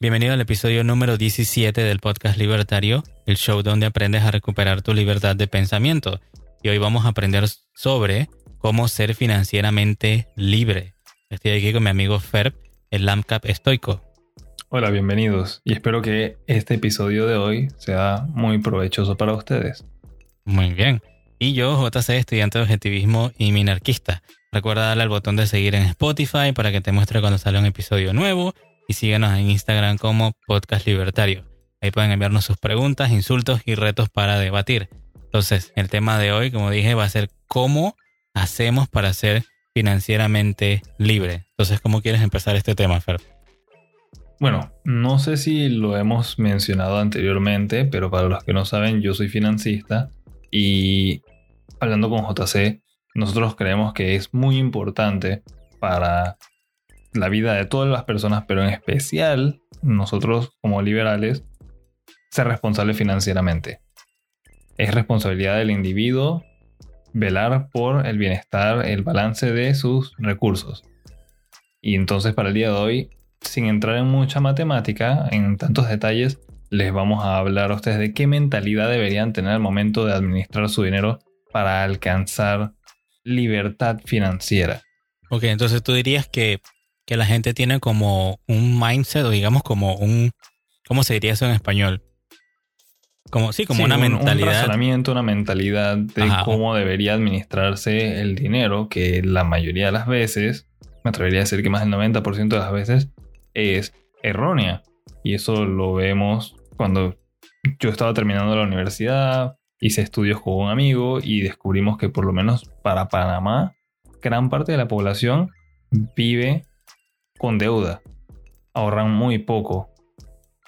Bienvenido al episodio número 17 del podcast Libertario, el show donde aprendes a recuperar tu libertad de pensamiento. Y hoy vamos a aprender sobre cómo ser financieramente libre. Estoy aquí con mi amigo Ferb, el LAMCAP estoico. Hola, bienvenidos y espero que este episodio de hoy sea muy provechoso para ustedes. Muy bien. Y yo, JC, estudiante de objetivismo y minarquista. Recuerda darle al botón de seguir en Spotify para que te muestre cuando sale un episodio nuevo y síguenos en Instagram como Podcast Libertario. Ahí pueden enviarnos sus preguntas, insultos y retos para debatir. Entonces, el tema de hoy, como dije, va a ser cómo hacemos para ser financieramente libre. Entonces, ¿cómo quieres empezar este tema, Fer? Bueno, no sé si lo hemos mencionado anteriormente, pero para los que no saben, yo soy financista y hablando con JC, nosotros creemos que es muy importante para la vida de todas las personas, pero en especial nosotros como liberales, ser responsables financieramente. Es responsabilidad del individuo velar por el bienestar, el balance de sus recursos. Y entonces para el día de hoy, sin entrar en mucha matemática, en tantos detalles, les vamos a hablar a ustedes de qué mentalidad deberían tener al momento de administrar su dinero para alcanzar libertad financiera. Ok, entonces tú dirías que, que la gente tiene como un mindset o digamos como un, ¿cómo se diría eso en español? Como, sí, como una mentalidad. Un razonamiento, una mentalidad de cómo debería administrarse el dinero, que la mayoría de las veces, me atrevería a decir que más del 90% de las veces, es errónea. Y eso lo vemos cuando yo estaba terminando la universidad, hice estudios con un amigo y descubrimos que por lo menos para Panamá, gran parte de la población vive con deuda. Ahorran muy poco.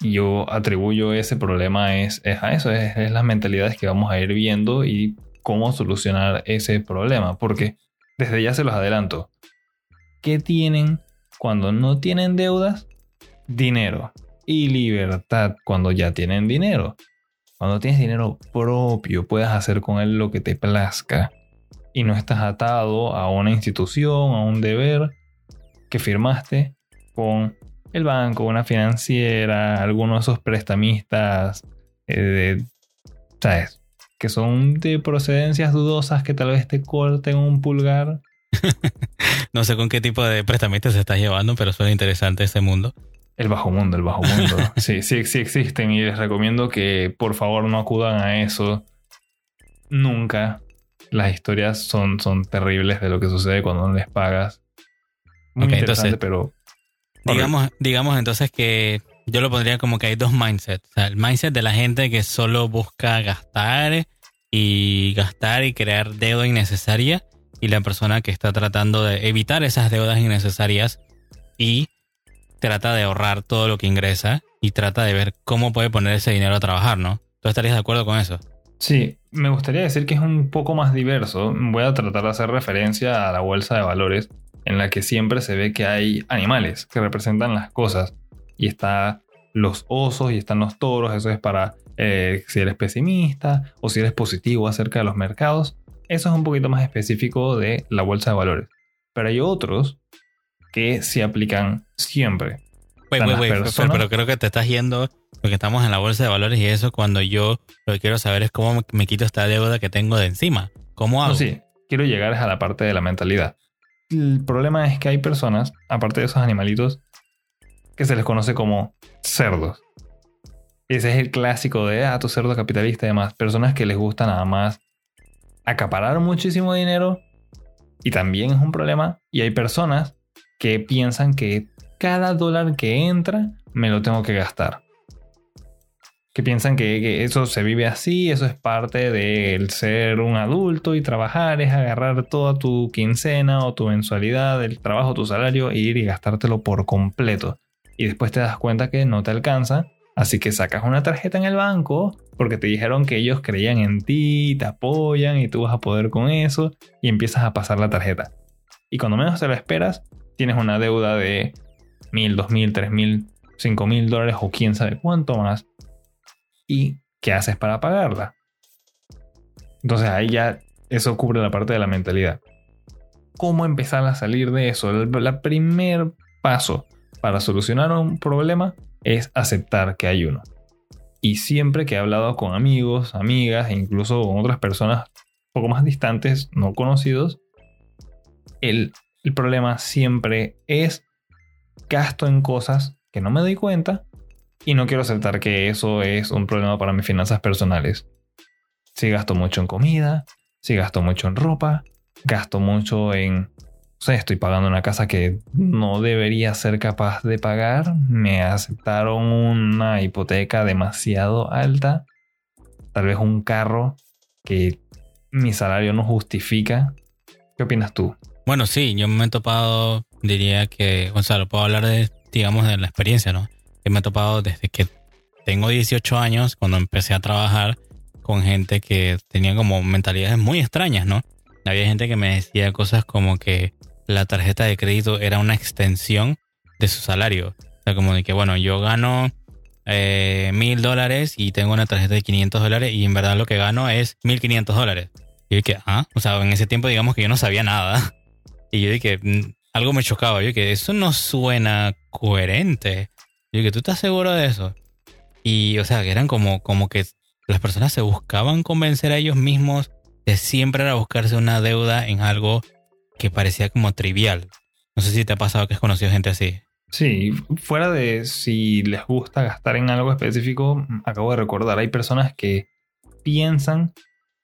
Yo atribuyo ese problema es, a eso, es, es las mentalidades que vamos a ir viendo y cómo solucionar ese problema. Porque desde ya se los adelanto. ¿Qué tienen cuando no tienen deudas? Dinero y libertad cuando ya tienen dinero. Cuando tienes dinero propio, puedes hacer con él lo que te plazca y no estás atado a una institución, a un deber que firmaste con el banco, una financiera, algunos de esos prestamistas, eh, ¿sabes? Que son de procedencias dudosas que tal vez te corten un pulgar. no sé con qué tipo de prestamistas se estás llevando, pero suena interesante ese mundo. El bajo mundo, el bajo mundo. sí, sí, sí existen y les recomiendo que por favor no acudan a eso. Nunca. Las historias son, son terribles de lo que sucede cuando no les pagas. Muy interesante, pero... Digamos, digamos entonces que yo lo pondría como que hay dos mindsets. O sea, el mindset de la gente que solo busca gastar y gastar y crear deuda innecesaria y la persona que está tratando de evitar esas deudas innecesarias y trata de ahorrar todo lo que ingresa y trata de ver cómo puede poner ese dinero a trabajar, ¿no? ¿Tú estarías de acuerdo con eso? Sí, me gustaría decir que es un poco más diverso. Voy a tratar de hacer referencia a la bolsa de valores, en la que siempre se ve que hay animales que representan las cosas. Y está los osos y están los toros, eso es para eh, si eres pesimista o si eres positivo acerca de los mercados. Eso es un poquito más específico de la bolsa de valores. Pero hay otros que se aplican siempre. pero, creo que te estás yendo porque estamos en la bolsa de valores y eso cuando yo lo que quiero saber es cómo me quito esta deuda que tengo de encima. ¿Cómo hago? sí, quiero llegar a la parte de la mentalidad. El problema es que hay personas, aparte de esos animalitos, que se les conoce como cerdos. Ese es el clásico de, ah, tu cerdo capitalista y demás. Personas que les gusta nada más acaparar muchísimo dinero y también es un problema. Y hay personas que piensan que cada dólar que entra me lo tengo que gastar. Que piensan que, eso se vive así, eso es parte del ser un adulto y trabajar es agarrar toda tu quincena o tu mensualidad del trabajo, tu salario, e ir y gastártelo por completo. Y después te das cuenta que no te alcanza, así que sacas una tarjeta en el banco porque te dijeron que ellos creían en ti, te apoyan y tú vas a poder con eso y empiezas a pasar la tarjeta. Y cuando menos te lo esperas, tienes una deuda de mil, dos mil, tres mil, cinco mil dólares o quién sabe cuánto más. ¿Y qué haces para pagarla? Entonces ahí ya eso cubre la parte de la mentalidad. ¿Cómo empezar a salir de eso? El, primer paso para solucionar un problema es aceptar que hay uno. Y siempre que he hablado con amigos, amigas e incluso con otras personas un poco más distantes, no conocidos, el, el problema siempre es gasto en cosas que no me doy cuenta y no quiero aceptar que eso es un problema para mis finanzas personales. Si gasto mucho en comida, si gasto mucho en ropa, gasto mucho en... O sea, estoy pagando una casa que no debería ser capaz de pagar. Me aceptaron una hipoteca demasiado alta. Tal vez un carro que mi salario no justifica. ¿Qué opinas tú? Bueno, sí, yo me he topado, diría que, o sea, lo puedo hablar de, digamos, de la experiencia, ¿no? Que me he topado desde que tengo 18 años, cuando empecé a trabajar con gente que tenía como mentalidades muy extrañas, ¿no? Había gente que me decía cosas como que la tarjeta de crédito era una extensión de su salario. O sea, como de que, bueno, yo gano eh, mil dólares y tengo una tarjeta de 500 dólares y en verdad lo que gano es 1500 dólares. Y dije, ah, o sea, en ese tiempo digamos que yo no sabía nada. Y yo dije, mm, algo me chocaba. Yo dije, eso no suena coherente. Yo dije, ¿tú estás seguro de eso? Y, o sea, que eran como, como que las personas se buscaban convencer a ellos mismos de siempre era buscarse una deuda en algo que parecía como trivial. No sé si te ha pasado que has conocido gente así. Sí, fuera de si les gusta gastar en algo específico, acabo de recordar, hay personas que piensan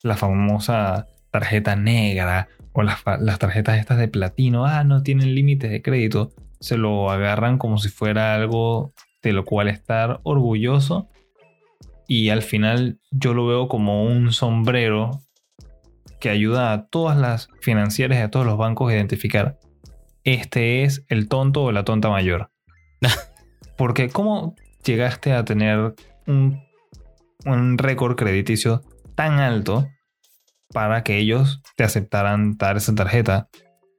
la famosa tarjeta negra o las, las tarjetas estas de platino, ah, no tienen límites de crédito, se lo agarran como si fuera algo de lo cual estar orgulloso y al final yo lo veo como un sombrero que ayuda a todas las financieras y a todos los bancos a identificar este es el tonto o la tonta mayor. Porque ¿cómo llegaste a tener un, un récord crediticio tan alto para que ellos te aceptaran dar esa tarjeta?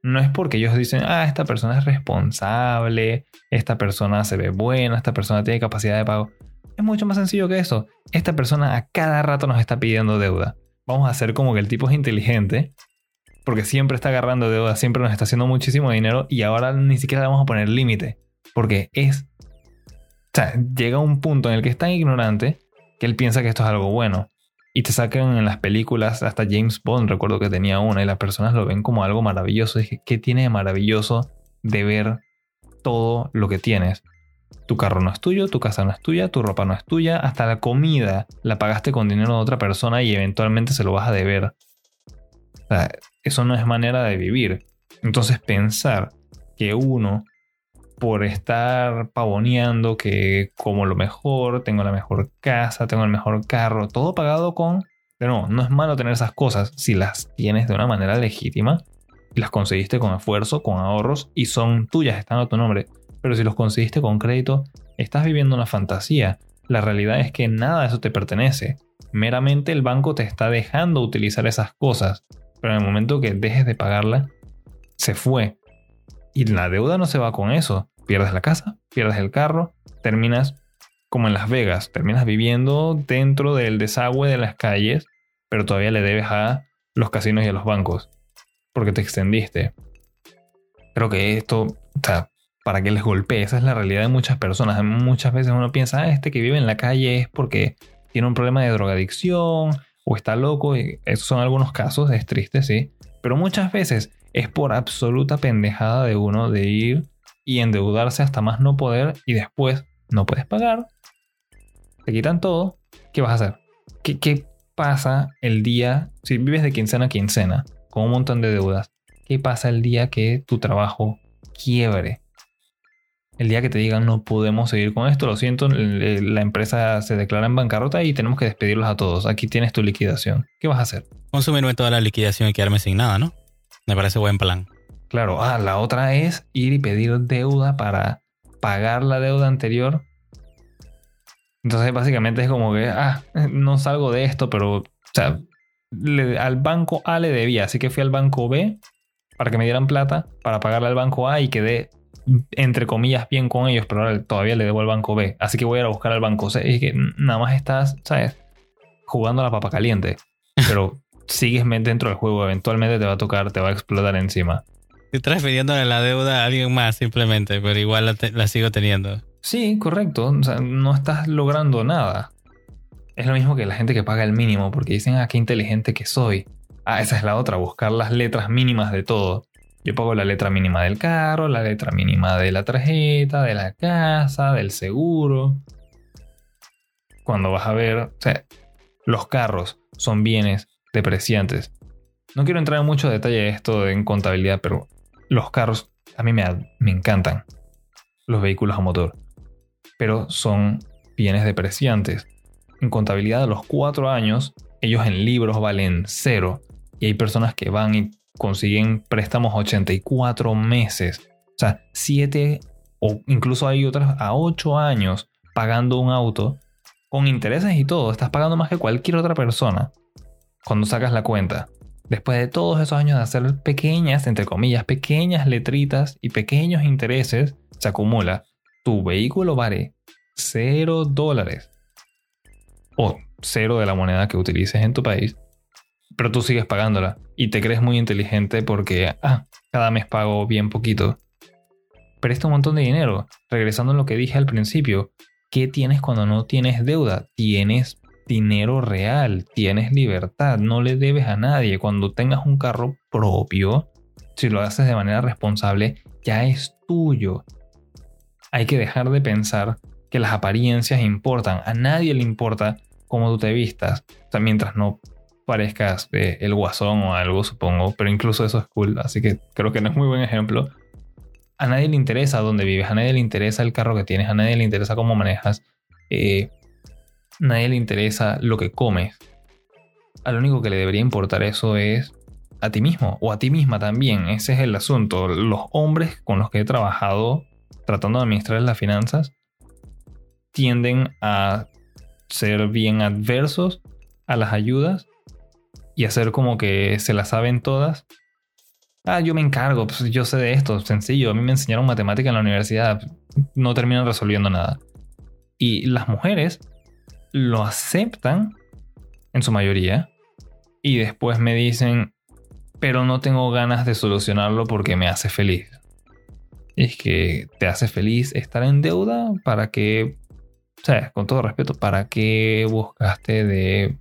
No es porque ellos dicen, ah, esta persona es responsable, esta persona se ve buena, esta persona tiene capacidad de pago. Es mucho más sencillo que eso. Esta persona a cada rato nos está pidiendo deuda vamos a hacer como que el tipo es inteligente, porque siempre está agarrando deuda, siempre nos está haciendo muchísimo dinero y ahora ni siquiera le vamos a poner límite, porque es... O sea, llega un punto en el que es tan ignorante que él piensa que esto es algo bueno. Y te sacan en las películas, hasta James Bond, recuerdo que tenía una, y las personas lo ven como algo maravilloso. Dije, ¿qué tiene de maravilloso de ver todo lo que tienes? Tu carro no es tuyo, tu casa no es tuya, tu ropa no es tuya, hasta la comida la pagaste con dinero de otra persona y eventualmente se lo vas a deber. Eso no es manera de vivir. Entonces pensar que uno, por estar pavoneando que como lo mejor, tengo la mejor casa, tengo el mejor carro, todo pagado con... Pero no, no es malo tener esas cosas si las tienes de una manera legítima y las conseguiste con esfuerzo, con ahorros y son tuyas, están a tu nombre. Pero si los conseguiste con crédito, estás viviendo una fantasía. La realidad es que nada de eso te pertenece. Meramente el banco te está dejando utilizar esas cosas. Pero en el momento que dejes de pagarla, se fue. Y la deuda no se va con eso. Pierdes la casa, pierdes el carro, terminas como en Las Vegas, terminas viviendo dentro del desagüe de las calles, pero todavía le debes a los casinos y a los bancos, porque te extendiste. Creo que esto, para que les golpee. Esa es la realidad de muchas personas. Muchas veces uno piensa, ah, este que vive en la calle es porque tiene un problema de drogadicción o está loco. Y esos son algunos casos, es triste, sí. Pero muchas veces es por absoluta pendejada de uno de ir y endeudarse hasta más no poder y después no puedes pagar. Te quitan todo. ¿Qué vas a hacer? ¿Qué, pasa el día, si vives de quincena a quincena, con un montón de deudas? ¿Qué pasa el día que tu trabajo quiebre? el día que te digan no podemos seguir con esto, lo siento, la empresa se declara en bancarrota y tenemos que despedirlos a todos. Aquí tienes tu liquidación. ¿Qué vas a hacer? Consumirme toda la liquidación y quedarme sin nada, ¿no? Me parece buen plan. Claro, ah, la otra es ir y pedir deuda para pagar la deuda anterior. Entonces básicamente es como que, ah, no salgo de esto, pero, o sea, al banco A le debía, así que fui al banco B para que me dieran plata para pagarle al banco A y quedé entre comillas, bien con ellos, pero ahora todavía le debo al banco B. Así que voy a ir a buscar al banco C. Y es que nada más estás, ¿sabes? Jugando a la papa caliente. Pero sigues dentro del juego. Eventualmente te va a tocar, te va a explotar encima. Estoy transfiriendo la deuda a alguien más simplemente, pero igual la, sigo teniendo. Sí, correcto. No estás logrando nada. Es lo mismo que la gente que paga el mínimo, porque dicen, ah, qué inteligente que soy. Ah, esa es la otra, buscar las letras mínimas de todo. Yo pago la letra mínima del carro, la letra mínima de la tarjeta, de la casa, del seguro. Cuando vas a ver, o sea, los carros son bienes depreciantes. No quiero entrar en mucho detalle de esto en contabilidad, pero los carros a mí me, me encantan. Los vehículos a motor. Pero son bienes depreciantes. En contabilidad a los cuatro años, ellos en libros valen cero. Y hay personas que van y consiguen préstamos 84 meses. O sea, 7 o incluso hay otras a 8 años pagando un auto con intereses y todo. Estás pagando más que cualquier otra persona cuando sacas la cuenta. Después de todos esos años de hacer pequeñas, entre comillas, pequeñas letritas y pequeños intereses, se acumula. Tu vehículo vale 0 dólares. O cero de la moneda que utilices en tu país. Pero tú sigues pagándola. Y te crees muy inteligente porque, ah, cada mes pago bien poquito. Presta un montón de dinero. Regresando a lo que dije al principio. ¿Qué tienes cuando no tienes deuda? Tienes dinero real, tienes libertad, no le debes a nadie. Cuando tengas un carro propio, si lo haces de manera responsable, ya es tuyo. Hay que dejar de pensar que las apariencias importan. A nadie le importa cómo tú te vistas. O sea, mientras no parezcas eh, el guasón o algo, supongo. Pero incluso eso es cool. Así que creo que no es muy buen ejemplo. A nadie le interesa dónde vives. A nadie le interesa el carro que tienes. A nadie le interesa cómo manejas. Eh, nadie le interesa lo que comes. A lo único que le debería importar eso es a ti mismo o a ti misma también. Ese es el asunto. Los hombres con los que he trabajado tratando de administrar las finanzas tienden a ser bien adversos a las ayudas y hacer como que se las saben todas. Ah, yo me encargo, pues yo sé de esto, sencillo. A mí me enseñaron matemática en la universidad, no terminan resolviendo nada. Y las mujeres lo aceptan en su mayoría y después me dicen, pero no tengo ganas de solucionarlo porque me hace feliz. Es que te hace feliz estar en deuda para que, o sea, con todo respeto, para que buscaste de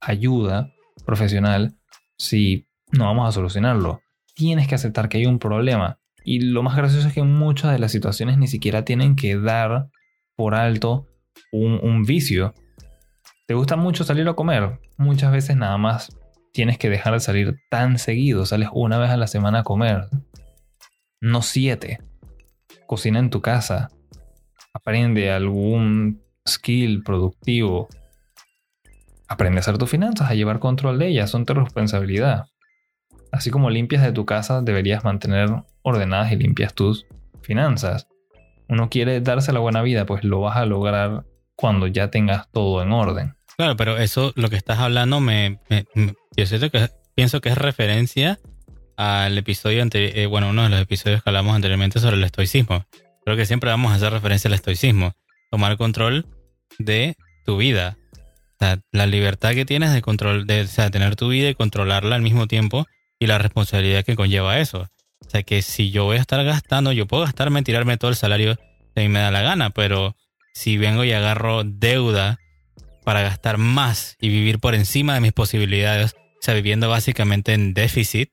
ayuda profesional si no vamos a solucionarlo. Tienes que aceptar que hay un problema. Y lo más gracioso es que muchas de las situaciones ni siquiera tienen que dar por alto un vicio ¿Te gusta mucho salir a comer? Muchas veces nada más tienes que dejar de salir tan seguido. Sales una vez a la semana a comer. No siete. Cocina en tu casa. Aprende algún skill productivo. Aprende a hacer tus finanzas, a llevar control de ellas. Son tu responsabilidad. Así como limpias de tu casa, deberías mantener ordenadas y limpias tus finanzas. Uno quiere darse la buena vida, pues lo vas a lograr cuando ya tengas todo en orden. Claro, pero eso, lo que estás hablando, me, yo siento que, pienso que es referencia al episodio anterior, eh, bueno, uno de los episodios que hablamos anteriormente sobre el estoicismo. Creo que siempre vamos a hacer referencia al estoicismo. Tomar control de tu vida. O sea, la libertad que tienes de control, de tener tu vida y controlarla al mismo tiempo y la responsabilidad que conlleva eso. O sea, que si yo voy a estar gastando, yo puedo gastarme, tirarme todo el salario que mí me da la gana, pero si vengo y agarro deuda para gastar más y vivir por encima de mis posibilidades, o sea, viviendo básicamente en déficit,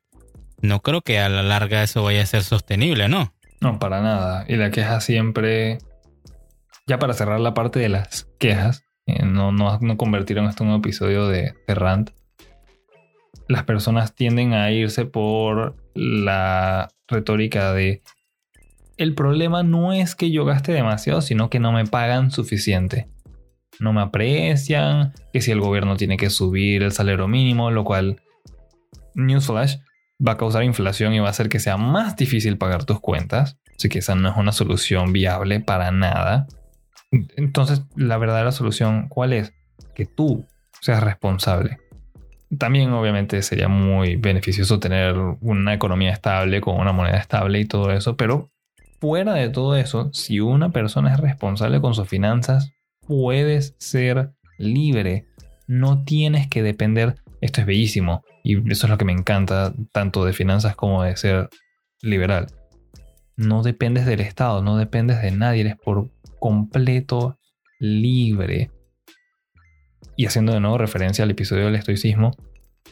no creo que a la larga eso vaya a ser sostenible, ¿no? No, para nada. Y la queja siempre, ya para cerrar la parte de las quejas, eh, no, no, no convirtieron esto en un episodio de, de rant, las personas tienden a irse por la retórica de el problema no es que yo gaste demasiado, sino que no me pagan suficiente no me aprecian, que si el gobierno tiene que subir el salario mínimo, lo cual, newsflash, va a causar inflación y va a hacer que sea más difícil pagar tus cuentas. Así que esa no es una solución viable para nada. Entonces, la verdadera solución, ¿cuál es? Que tú seas responsable. También obviamente sería muy beneficioso tener una economía estable con una moneda estable y todo eso, pero fuera de todo eso, si una persona es responsable con sus finanzas, puedes ser libre. No tienes que depender. Esto es bellísimo. Y eso es lo que me encanta, tanto de finanzas como de ser liberal. No dependes del Estado, no dependes de nadie, eres por completo libre. Y haciendo de nuevo referencia al episodio del estoicismo,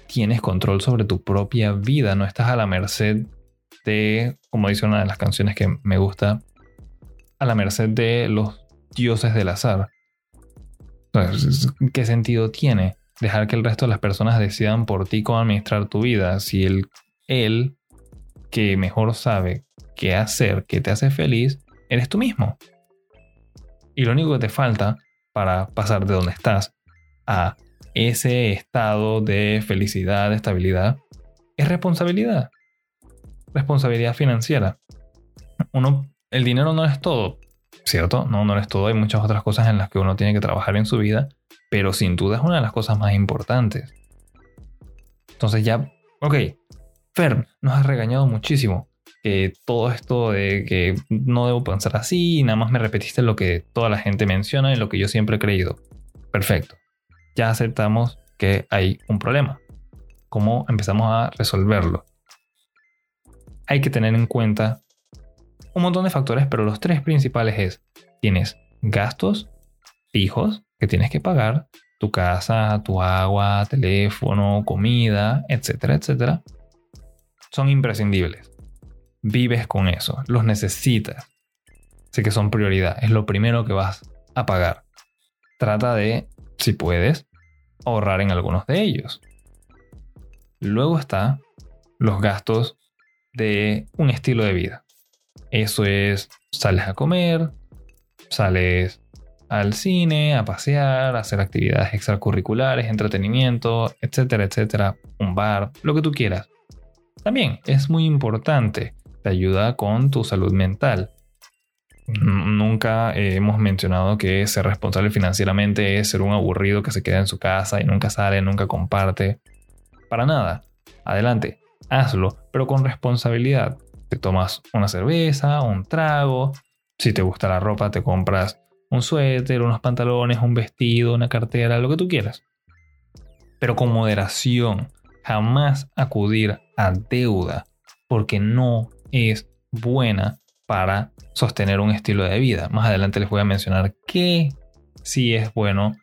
tienes control sobre tu propia vida, no estás a la merced de, como dice una de las canciones que me gusta, a la merced de los dioses del azar. ¿Qué sentido tiene dejar que el resto de las personas decidan por ti cómo administrar tu vida si él, que mejor sabe qué hacer, que te hace feliz, eres tú mismo? Y lo único que te falta para pasar de donde estás a ese estado de felicidad, de estabilidad, es responsabilidad. Responsabilidad financiera. Uno, el dinero no es todo, ¿cierto? No, no es todo. Hay muchas otras cosas en las que uno tiene que trabajar en su vida, pero sin duda es una de las cosas más importantes. Entonces ya, ok, Fer, nos has regañado muchísimo. Que todo esto de que no debo pensar así, nada más me repetiste lo que toda la gente menciona y lo que yo siempre he creído. Perfecto ya aceptamos que hay un problema. ¿Cómo empezamos a resolverlo? Hay que tener en cuenta un montón de factores, pero los tres principales es, tienes gastos fijos que tienes que pagar, tu casa, tu agua, teléfono, comida, etcétera, etcétera. Son imprescindibles. Vives con eso, los necesitas. Sé que son prioridad, es lo primero que vas a pagar. Trata de si puedes, ahorrar en algunos de ellos. Luego está los gastos de un estilo de vida. Eso es, sales a comer, sales al cine, a pasear, a hacer actividades extracurriculares, entretenimiento, etcétera, etcétera, un bar, lo que tú quieras. También es muy importante, te ayuda con tu salud mental. Nunca hemos mencionado que ser responsable financieramente es ser un aburrido que se queda en su casa y nunca sale, nunca comparte. Para nada. Adelante, hazlo, pero con responsabilidad. Te tomas una cerveza, un trago. Si te gusta la ropa, te compras un suéter, unos pantalones, un vestido, una cartera, lo que tú quieras. Pero con moderación. Jamás acudir a deuda porque no es buena para sostener un estilo de vida. Más adelante les voy a mencionar que sí es bueno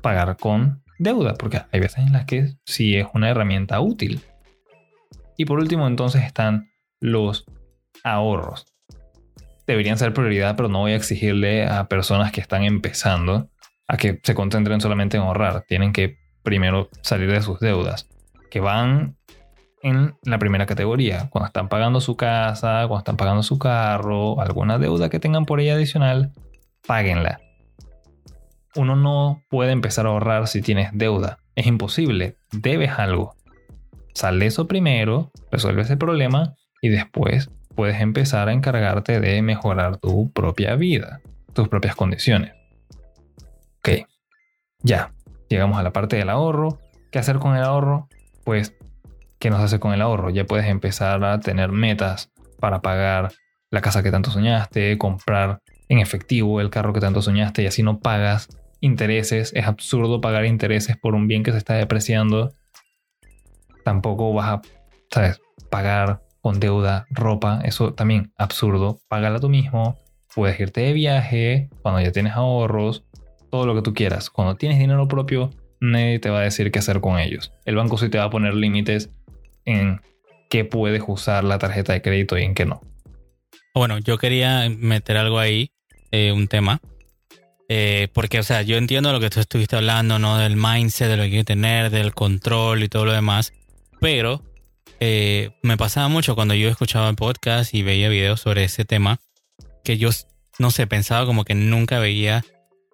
pagar con deuda, porque hay veces en las que sí es una herramienta útil. Y por último entonces están los ahorros. Deberían ser prioridad, pero no voy a exigirle a personas que están empezando a que se concentren solamente en ahorrar. Tienen que primero salir de sus deudas, que van en la primera categoría. Cuando están pagando su casa, cuando están pagando su carro, alguna deuda que tengan por ahí adicional, páguenla. Uno no puede empezar a ahorrar si tienes deuda. Es imposible. Debes algo. Sal de eso primero, resuelve ese problema y después puedes empezar a encargarte de mejorar tu propia vida, tus propias condiciones. Ok, ya, llegamos a la parte del ahorro. ¿Qué hacer con el ahorro? Pues ¿qué nos hace con el ahorro? Ya puedes empezar a tener metas para pagar la casa que tanto soñaste, comprar en efectivo el carro que tanto soñaste y así no pagas intereses. Es absurdo pagar intereses por un bien que se está depreciando. Tampoco vas a, ¿sabes? Pagar con deuda, ropa, eso también absurdo. Págala tú mismo. Puedes irte de viaje cuando ya tienes ahorros, todo lo que tú quieras. Cuando tienes dinero propio, nadie te va a decir qué hacer con ellos. El banco sí te va a poner límites en qué puedes usar la tarjeta de crédito y en qué no. Bueno, yo quería meter algo ahí, eh, un tema. Eh, porque, o sea, yo entiendo lo que tú estuviste hablando, ¿no? Del mindset, de lo que hay que tener, del control y todo lo demás. Pero eh, me pasaba mucho cuando yo escuchaba podcast y veía videos sobre ese tema, que yo, no sé, pensaba como que nunca veía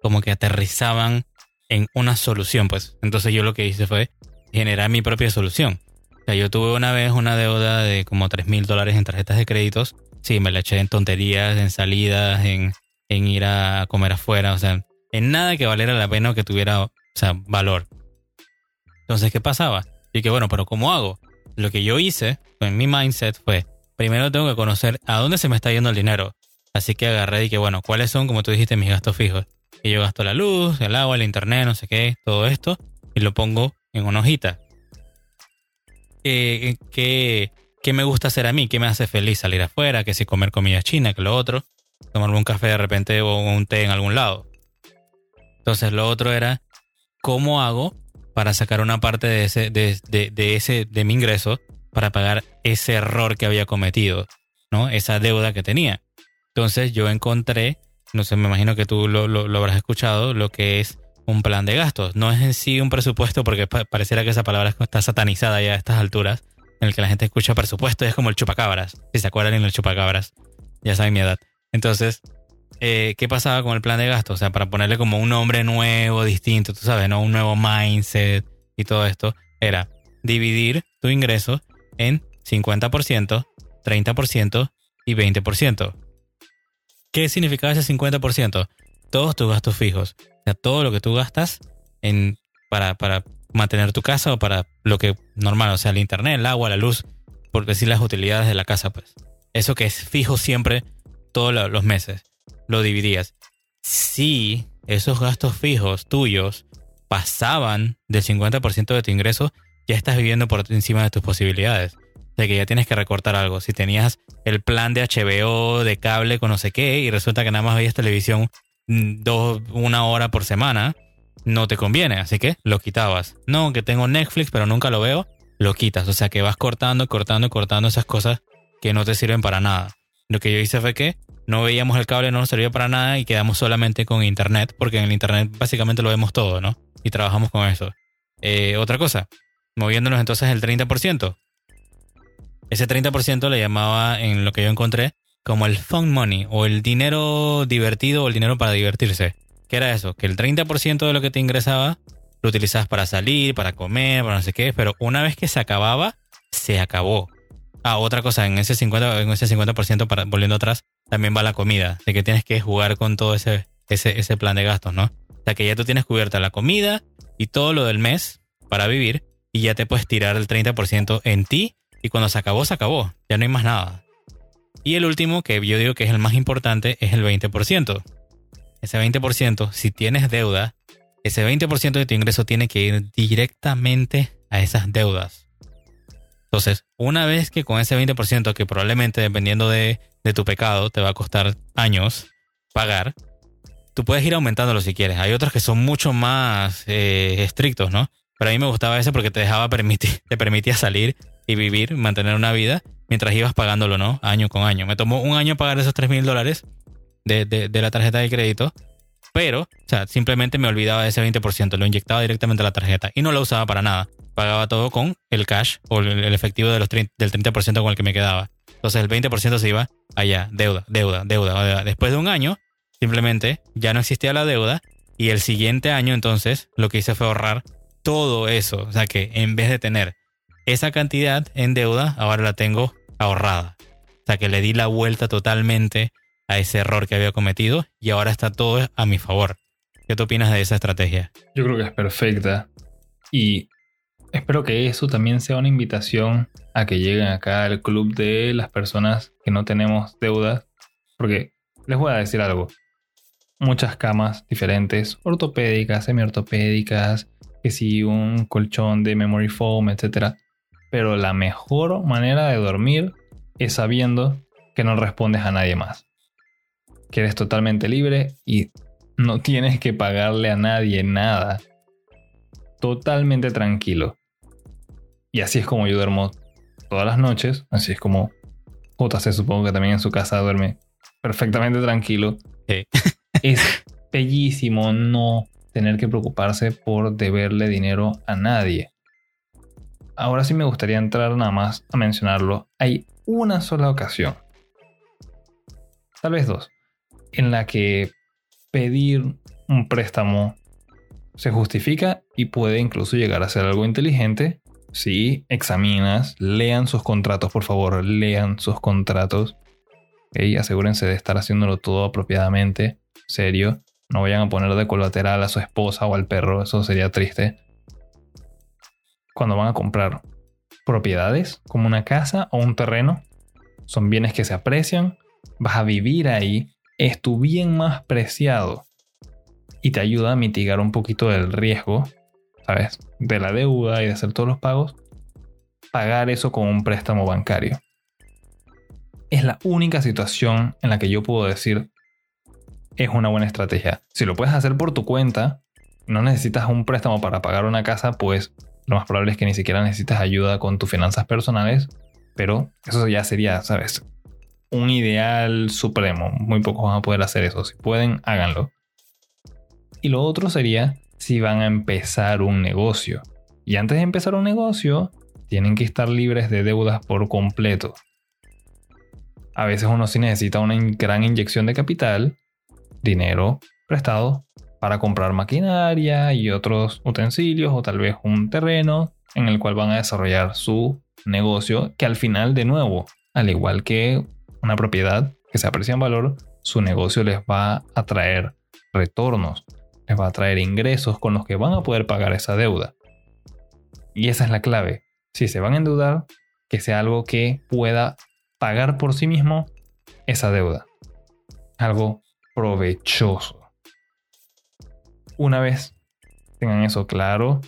como que aterrizaban en una solución, pues. Entonces yo lo que hice fue generar mi propia solución sea, yo tuve una vez una deuda de como 3 mil dólares en tarjetas de créditos. Sí, me la eché en tonterías, en salidas, en, en ir a comer afuera, o sea, en nada que valiera la pena o que tuviera, o sea, valor. Entonces, ¿qué pasaba? Y que bueno, pero ¿cómo hago? Lo que yo hice en mi mindset fue, primero tengo que conocer a dónde se me está yendo el dinero. Así que agarré y que bueno, ¿cuáles son, como tú dijiste, mis gastos fijos? Que yo gasto la luz, el agua, el internet, no sé qué, todo esto, y lo pongo en una hojita. ¿Qué, ¿qué me gusta hacer a mí? ¿Qué me hace feliz salir afuera? Que si comer comida china, que lo otro. Tomarme un café de repente o un té en algún lado. Entonces lo otro era, ¿cómo hago para sacar una parte de ese, de, ese, de mi ingreso para pagar ese error que había cometido, ¿no? Esa deuda que tenía. Entonces yo encontré, no sé, me imagino que tú lo, lo habrás escuchado, lo que es un plan de gastos. No es en sí un presupuesto porque pareciera que esa palabra está satanizada ya a estas alturas, en el que la gente escucha presupuesto es como el chupacabras. Si se acuerdan en el chupacabras, ya saben mi edad. Entonces, eh, ¿qué pasaba con el plan de gastos? O sea, para ponerle como un nombre nuevo, distinto, tú sabes, ¿no? Un nuevo mindset y todo esto, era dividir tu ingreso en 50%, 30% y 20%. ¿Qué significaba ese 50%? Todos tus gastos fijos todo lo que tú gastas en, para, para mantener tu casa o para lo que normal, o sea, el internet, el agua, la luz, por decir las utilidades de la casa, pues. Eso que es fijo siempre todos los meses, lo dividías. Si esos gastos fijos tuyos pasaban del 50% de tu ingreso, ya estás viviendo por encima de tus posibilidades. De que ya tienes que recortar algo. Si tenías el plan de HBO, de cable, con no sé qué, y resulta que nada más veías televisión Mm, dos, una hora por semana, no te conviene, así que lo quitabas. No, que tengo Netflix, pero nunca lo veo, lo quitas. O sea que vas cortando, cortando, cortando esas cosas que no te sirven para nada. Lo que yo hice fue que no veíamos el cable, no nos servía para nada y quedamos solamente con internet, porque en el internet básicamente lo vemos todo, ¿no? Y trabajamos con eso. Eh, otra cosa, moviéndonos entonces el 30%. Ese 30% le llamaba en lo que yo encontré como el fun money o el dinero divertido o el dinero para divertirse. ¿Qué era eso? Que el 30% de lo que te ingresaba lo utilizabas para salir, para comer, para no sé qué, pero una vez que se acababa, se acabó. Ah, otra cosa, en ese 50%, en ese 50% para, volviendo atrás, también va la comida, de que tienes que jugar con todo ese, ese, ese plan de gastos, ¿no? O sea, que ya tú tienes cubierta la comida y todo lo del mes para vivir y ya te puedes tirar el 30% en ti y cuando se acabó, se acabó, ya no hay más nada. Y el último, que yo digo que es el más importante, es el 20%. Ese 20%, si tienes deuda, ese 20% de tu ingreso tiene que ir directamente a esas deudas. Entonces, una vez que con ese 20%, que probablemente dependiendo de, tu pecado te va a costar años pagar, tú puedes ir aumentándolo si quieres. Hay otros que son mucho más eh, estrictos, ¿no? Pero a mí me gustaba ese porque te dejaba permitir, te permitía salir y vivir, mantener una vida mientras ibas pagándolo, ¿no? Año con año. Me tomó un año pagar esos 3 mil dólares de, de, la tarjeta de crédito, pero, o sea, simplemente me olvidaba de ese 20%, lo inyectaba directamente a la tarjeta y no lo usaba para nada. Pagaba todo con el cash o el, efectivo de los del 30% con el que me quedaba. Entonces el 20% se iba allá, deuda, deuda, deuda, deuda. Después de un año, simplemente ya no existía la deuda y el siguiente año entonces lo que hice fue ahorrar todo eso. O sea que en vez de tener esa cantidad en deuda, ahora la tengo ahorrada. O sea que le di la vuelta totalmente a ese error que había cometido y ahora está todo a mi favor. ¿Qué te opinas de esa estrategia? Yo creo que es perfecta y espero que eso también sea una invitación a que lleguen acá al club de las personas que no tenemos deudas, porque les voy a decir algo. Muchas camas diferentes, ortopédicas, semiortopédicas, que si un colchón de memory foam, etcétera pero la mejor manera de dormir es sabiendo que no respondes a nadie más. Que eres totalmente libre y no tienes que pagarle a nadie nada. Totalmente tranquilo. Y así es como yo duermo todas las noches. Así es como JC supongo que también en su casa duerme perfectamente tranquilo. es bellísimo no tener que preocuparse por deberle dinero a nadie ahora sí me gustaría entrar nada más a mencionarlo. Hay una sola ocasión, tal vez dos, en la que pedir un préstamo se justifica y puede incluso llegar a ser algo inteligente si examinas, lean sus contratos, por favor, lean sus contratos. y Asegúrense de estar haciéndolo todo apropiadamente, serio. No vayan a poner de colateral a su esposa o al perro, eso sería triste cuando van a comprar propiedades, como una casa o un terreno. Son bienes que se aprecian, vas a vivir ahí, es tu bien más preciado y te ayuda a mitigar un poquito del riesgo, De la deuda y de hacer todos los pagos. pagar eso con un préstamo bancario. Es la única situación en la que yo puedo decir es una buena estrategia. Si lo puedes hacer por tu cuenta, no necesitas un préstamo para pagar una casa, pues lo más probable es que ni siquiera necesitas ayuda con tus finanzas personales, pero eso ya sería, ¿sabes? Un ideal supremo. Muy pocos van a poder hacer eso. Si pueden, háganlo. Y lo otro sería si van a empezar un negocio. Y antes de empezar un negocio, tienen que estar libres de deudas por completo. A veces uno sí necesita una gran inyección de capital, dinero prestado, para comprar maquinaria y otros utensilios o tal vez un terreno en el cual van a desarrollar su negocio que al final de nuevo, al igual que una propiedad que se aprecia en valor, su negocio les va a traer retornos, les va a traer ingresos con los que van a poder pagar esa deuda. Y esa es la clave. Si se van a endeudar, que sea algo que pueda pagar por sí mismo esa deuda. Algo provechoso. Una vez tengan eso claro,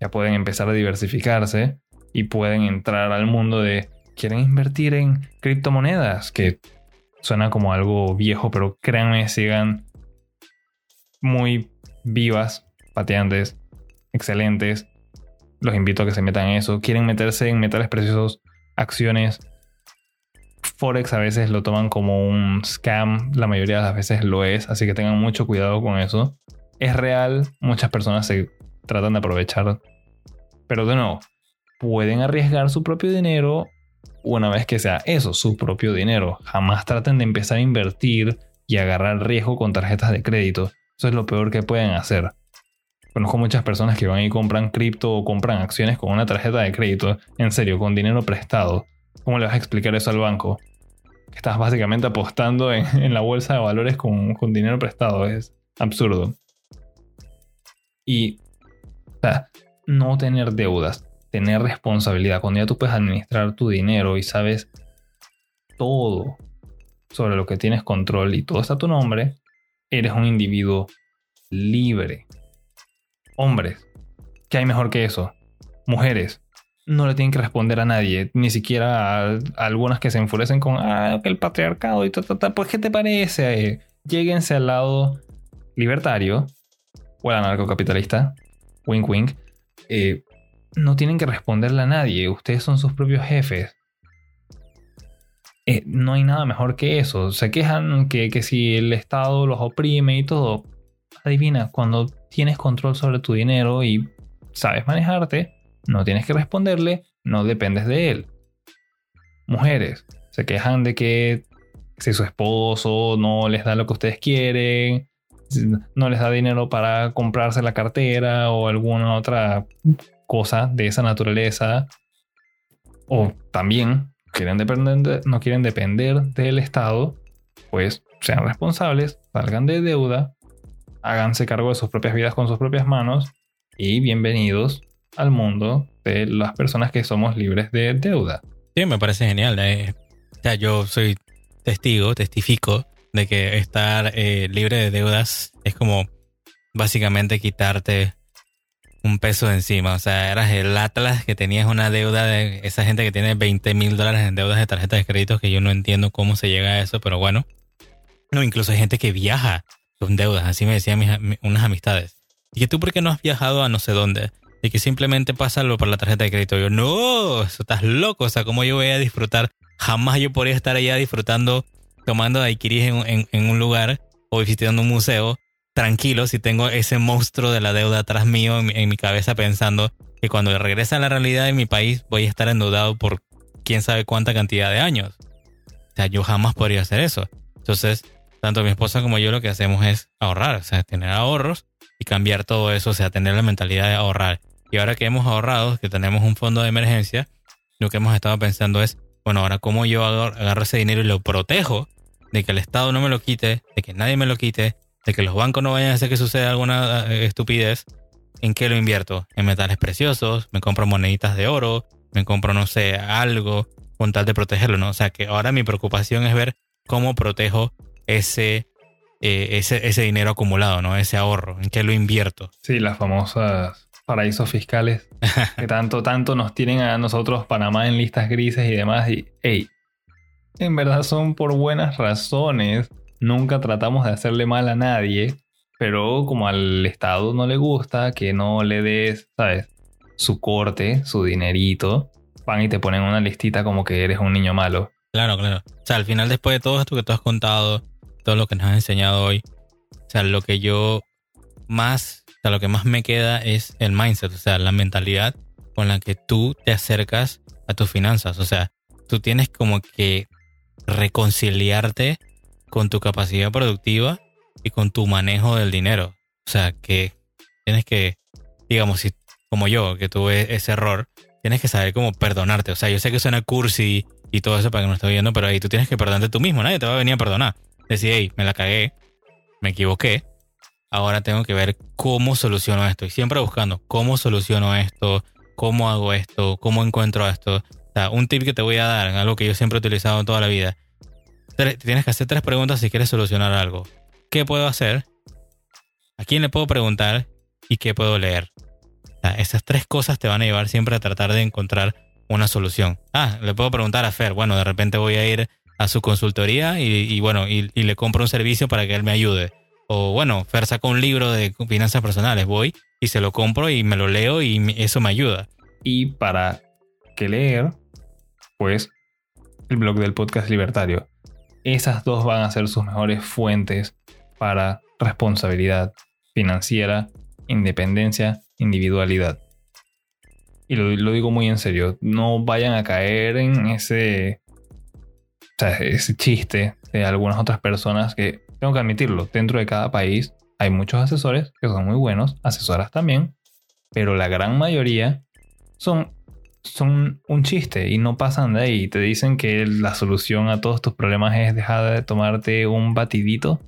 ya pueden empezar a diversificarse y pueden entrar al mundo de quieren invertir en criptomonedas, que suena como algo viejo, pero créanme, sigan muy vivas, pateantes, excelentes. Los invito a que se metan en eso. Quieren meterse en metales preciosos, acciones. Forex a veces lo toman como un scam, la mayoría de las veces lo es, así que tengan mucho cuidado con eso es real, muchas personas se tratan de aprovechar. Pero de nuevo, pueden arriesgar su propio dinero una vez que sea eso, su propio dinero. Jamás traten de empezar a invertir y agarrar riesgo con tarjetas de crédito. Eso es lo peor que pueden hacer. Conozco muchas personas que van y compran cripto o compran acciones con una tarjeta de crédito, en serio, con dinero prestado. ¿Cómo le vas a explicar eso al banco? estás básicamente apostando en, la bolsa de valores con, con dinero prestado. Es absurdo. Y no tener deudas, tener responsabilidad. Cuando ya tú puedes administrar tu dinero y sabes todo sobre lo que tienes control y todo está a tu nombre, eres un individuo libre. Hombres, ¿qué hay mejor que eso? Mujeres, no le tienen que responder a nadie, ni siquiera a, algunas que se enfurecen con ah, el patriarcado y tal, Pues, ¿qué te parece? Lléguense al lado libertario o el anarcocapitalista, wink wink, eh, no tienen que responderle a nadie, ustedes son sus propios jefes. Eh, no hay nada mejor que eso. Se quejan que, que si el Estado los oprime y todo. Adivina, cuando tienes control sobre tu dinero y sabes manejarte, no tienes que responderle, no dependes de él. Mujeres, se quejan de que si su esposo no les da lo que ustedes quieren, no les da dinero para comprarse la cartera o alguna otra cosa de esa naturaleza. O también quieren depender, no quieren depender del Estado, pues sean responsables, salgan de deuda, háganse cargo de sus propias vidas con sus propias manos y bienvenidos al mundo de las personas que somos libres de deuda. Sí, me parece genial. Eh. Yo soy testigo, testifico de que estar eh, libre de deudas es como básicamente quitarte un peso encima. O sea, eras el Atlas que tenías una deuda de esa gente que tiene 20 mil dólares en deudas de tarjetas de crédito, que yo no entiendo cómo se llega a eso, pero bueno. No, incluso hay gente que viaja con deudas, así me decían mis, unas amistades. Y que tú, ¿por qué no has viajado a no sé dónde? Y que simplemente pásalo por la tarjeta de crédito. yo, no, eso estás loco. O sea, ¿cómo yo voy a disfrutar? Jamás yo podría estar allá disfrutando tomando daiquiris en, en, un lugar o visitando un museo tranquilo si tengo ese monstruo de la deuda atrás mío en mi, cabeza pensando que cuando regrese a la realidad de mi país voy a estar endeudado por quién sabe cuánta cantidad de años. O sea, yo jamás podría hacer eso. Entonces, tanto mi esposa como yo lo que hacemos es ahorrar, o sea, tener ahorros y cambiar todo eso, o sea, tener la mentalidad de ahorrar. Y ahora que hemos ahorrado, que tenemos un fondo de emergencia, lo que hemos estado pensando es, bueno, ahora cómo yo agarro ese dinero y lo protejo de que el Estado no me lo quite, de que nadie me lo quite, de que los bancos no vayan a hacer que suceda alguna eh, estupidez, ¿en qué lo invierto? En metales preciosos, me compro moneditas de oro, me compro, no sé, algo con tal de protegerlo, ¿no? O sea que ahora mi preocupación es ver cómo protejo ese, eh, ese, ese dinero acumulado, ¿no? Ese ahorro, en qué lo invierto. Sí, las famosas paraísos fiscales que tanto, tanto nos tienen a nosotros Panamá en listas grises y demás. Y, hey, en verdad son por buenas razones. Nunca tratamos de hacerle mal a nadie, pero como al Estado no le gusta que no le des, ¿sabes? Su corte, su dinerito, van y te ponen una listita como que eres un niño malo. Claro, claro. O sea, al final después de todo esto que tú has contado, todo lo que nos has enseñado hoy, o sea, lo que yo más, o sea, lo que más me queda es el mindset, o sea, la mentalidad con la que tú te acercas a tus finanzas. O sea, tú tienes como que reconciliarte con tu capacidad productiva y con tu manejo del dinero. O sea, que tienes que, digamos, si como yo, que tuve ese error, tienes que saber cómo perdonarte. O sea, yo sé que suena cursi y todo eso para que no esté viendo, pero ahí tú tienes que perdonarte tú mismo. Nadie te va a venir a perdonar. Decir, hey, me la cagué, me equivoqué. Ahora tengo que ver cómo soluciono esto. Y siempre buscando cómo soluciono esto, cómo hago esto, cómo encuentro esto. O sea, un tip que te voy a dar, algo que yo siempre he utilizado toda la vida. Tienes que hacer tres preguntas si quieres solucionar algo. ¿Qué puedo hacer? ¿A quién le puedo preguntar? ¿Y qué puedo leer? esas tres cosas te van a llevar siempre a tratar de encontrar una solución. Ah, le puedo preguntar a Fer, bueno, de repente voy a ir a su consultoría y, bueno, y, le compro un servicio para que él me ayude. O bueno, Fer sacó un libro de finanzas personales, voy y se lo compro y me lo leo y eso me ayuda. Y para que leer, pues el blog del podcast libertario. Esas dos van a ser sus mejores fuentes para responsabilidad financiera, independencia, individualidad. Y lo, digo muy en serio, no vayan a caer en ese, ese chiste de algunas otras personas que, tengo que admitirlo, dentro de cada país hay muchos asesores que son muy buenos, asesoras también, pero la gran mayoría son son un chiste y no pasan de ahí. Te dicen que la solución a todos tus problemas es dejar de tomarte un batidito.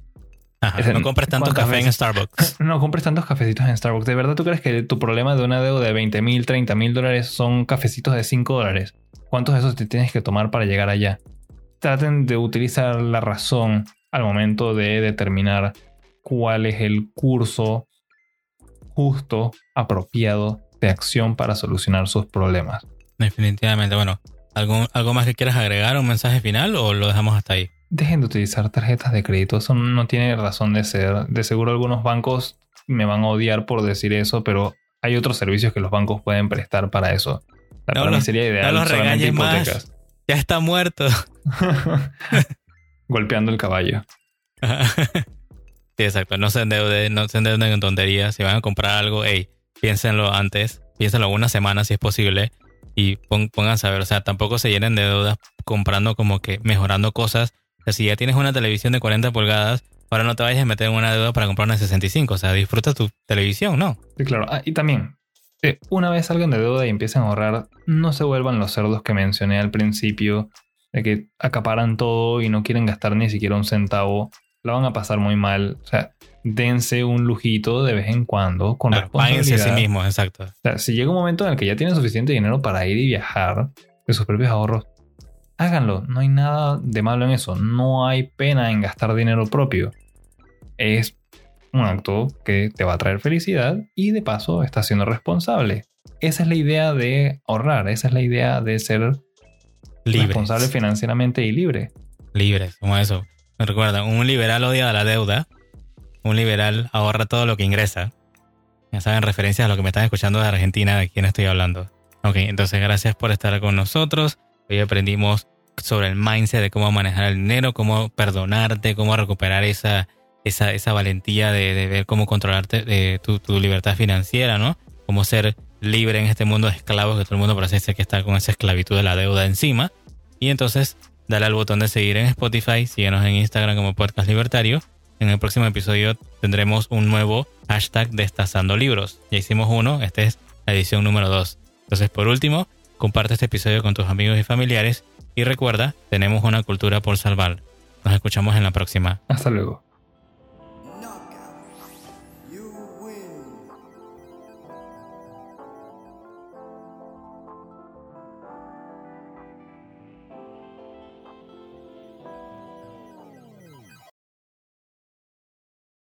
no compres tantos café en Starbucks. No compres tantos cafecitos en Starbucks. ¿De verdad tú crees que tu problema de una deuda de 20 mil, 30 mil dólares son cafecitos de 5 dólares? ¿Cuántos de esos te tienes que tomar para llegar allá? Traten de utilizar la razón al momento de determinar cuál es el curso justo, apropiado de acción para solucionar sus problemas. Definitivamente. Bueno, ¿algo, ¿algo más que quieras agregar? ¿Un mensaje final o lo dejamos hasta ahí? Dejen de utilizar tarjetas de crédito. Eso no tiene razón de ser. De seguro algunos bancos me van a odiar por decir eso, pero hay otros servicios que los bancos pueden prestar para eso. La no, sería ideal no solamente hipotecas. Ya está muerto. Golpeando el caballo. sí, exacto. No se endeuden, no se endeuden en tonterías. Si van a comprar algo, hey, piénsenlo antes, piénsenlo una semana si es posible y pónganse a ver, o sea, tampoco se llenen de deudas comprando como que mejorando cosas. O sea, si ya tienes una televisión de 40 pulgadas, ahora no te vayas a meter en una deuda para comprar una de 65, o sea, disfruta tu televisión, ¿no? Sí, claro. Ah, y también, una vez salgan de deuda y empiecen a ahorrar, no se vuelvan los cerdos que mencioné al principio, de que acaparan todo y no quieren gastar ni siquiera un centavo, la van a pasar muy mal. O sea, dense un lujito de vez en cuando con responsabilidad. a sí mismos, exacto. O sea, si llega un momento en el que ya tienen suficiente dinero para ir y viajar de sus propios ahorros, háganlo. No hay nada de malo en eso. No hay pena en gastar dinero propio. Es un acto que te va a traer felicidad y de paso estás siendo responsable. Esa es la idea de ahorrar, esa es la idea de ser responsable financieramente y libre. Libre, como eso. Me recuerda, un liberal odia la deuda un liberal ahorra todo lo que ingresa. Ya saben, referencias a lo que me están escuchando de Argentina, de quién estoy hablando. Ok, entonces gracias por estar con nosotros. Hoy aprendimos sobre el mindset de cómo manejar el dinero, cómo perdonarte, cómo recuperar esa, esa, esa valentía de, ver cómo controlarte de tu, tu, libertad financiera, ¿no? Cómo ser libre en este mundo de esclavos que todo el mundo parece que está con esa esclavitud de la deuda encima. Y entonces, dale al botón de seguir en Spotify, síguenos en Instagram como Podcast Libertario en el próximo episodio tendremos un nuevo hashtag destazando libros. Ya hicimos uno, esta es la edición número 2. Entonces, por último, comparte este episodio con tus amigos y familiares y recuerda, tenemos una cultura por salvar. Nos escuchamos en la próxima. Hasta luego.